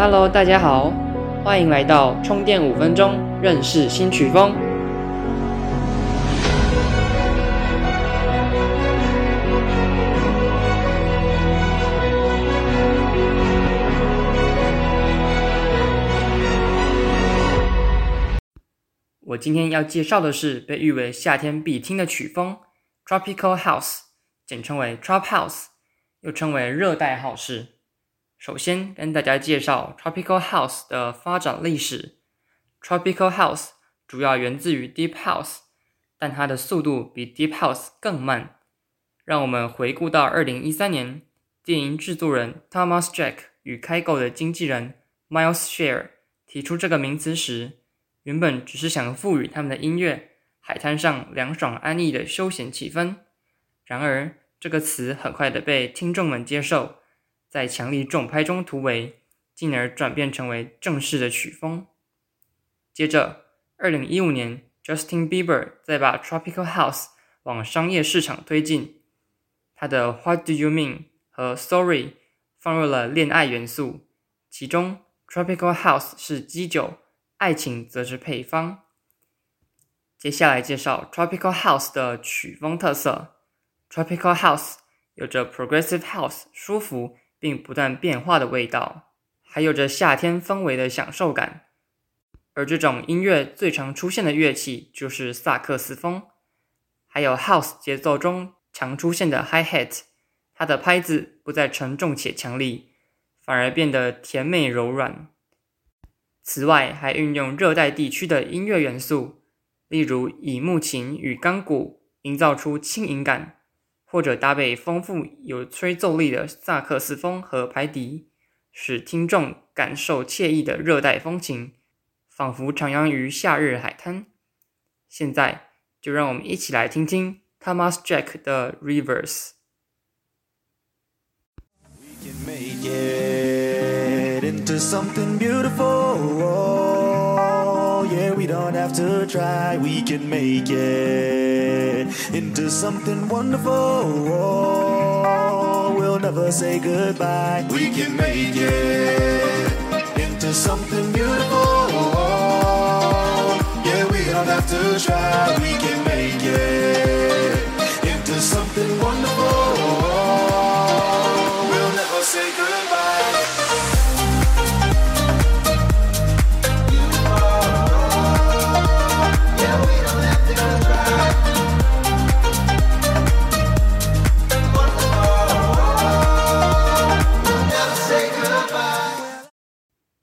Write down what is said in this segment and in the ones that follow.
Hello，大家好，欢迎来到充电五分钟认识新曲风。我今天要介绍的是被誉为夏天必听的曲风 ——Tropical House，简称为 Trop House，又称为热带 house。首先跟大家介绍 Tropical House 的发展历史。Tropical House 主要源自于 Deep House，但它的速度比 Deep House 更慢。让我们回顾到二零一三年，电影制作人 Thomas Jack 与开购的经纪人 Miles Share 提出这个名词时，原本只是想赋予他们的音乐海滩上凉爽安逸的休闲气氛。然而，这个词很快的被听众们接受。在强力重拍中突围，进而转变成为正式的曲风。接着，二零一五年，Justin Bieber 再把 Tropical House 往商业市场推进，他的 What Do You Mean 和 Sorry 放入了恋爱元素，其中 Tropical House 是基酒，爱情则是配方。接下来介绍 Tropical House 的曲风特色。Tropical House 有着 Progressive House 舒服。并不断变化的味道，还有着夏天氛围的享受感。而这种音乐最常出现的乐器就是萨克斯风，还有 House 节奏中常出现的 Hi Hat，它的拍子不再沉重且强力，反而变得甜美柔软。此外，还运用热带地区的音乐元素，例如以木琴与钢鼓营造出轻盈感。或者搭配丰富有吹奏力的萨克斯风和排笛，使听众感受惬意的热带风情，仿佛徜徉于夏日海滩。现在就让我们一起来听听 Thomas Jack 的 rivers we can make it into something beautiful。Don't have to try, we can make it into something wonderful. we'll never say goodbye. We can make it into something beautiful. Yeah, we don't have to try, we can make it into something wonderful.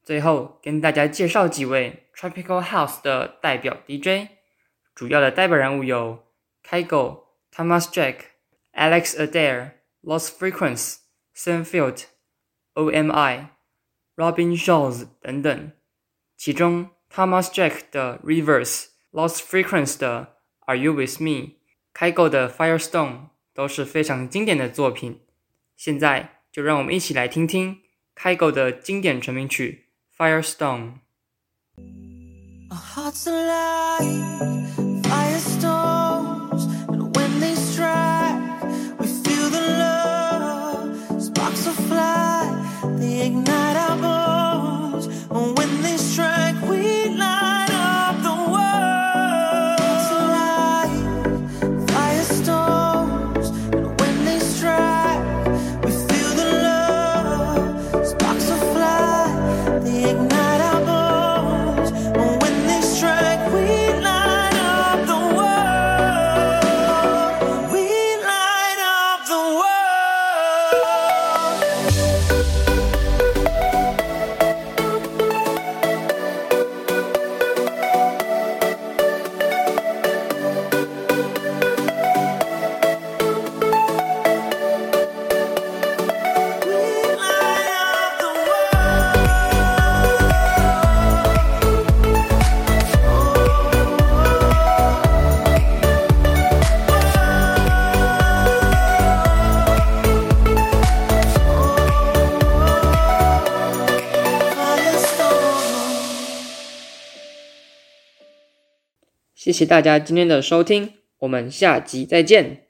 最后跟大家介绍几位 Tropical House 的代表 DJ，主要的代表人物有 Kygo、Thomas Jack、Alex Adair、Lost Frequency、Sunfield、OMI、Robin Shaw's 等等。其中 Thomas Jack 的 Reverse、Lost Frequency 的 Are You With Me、Kygo 的 Firestone 都是非常经典的作品。现在就让我们一起来听听 Kygo 的经典成名曲。Firestone. Our hearts alive, 谢谢大家今天的收听，我们下集再见。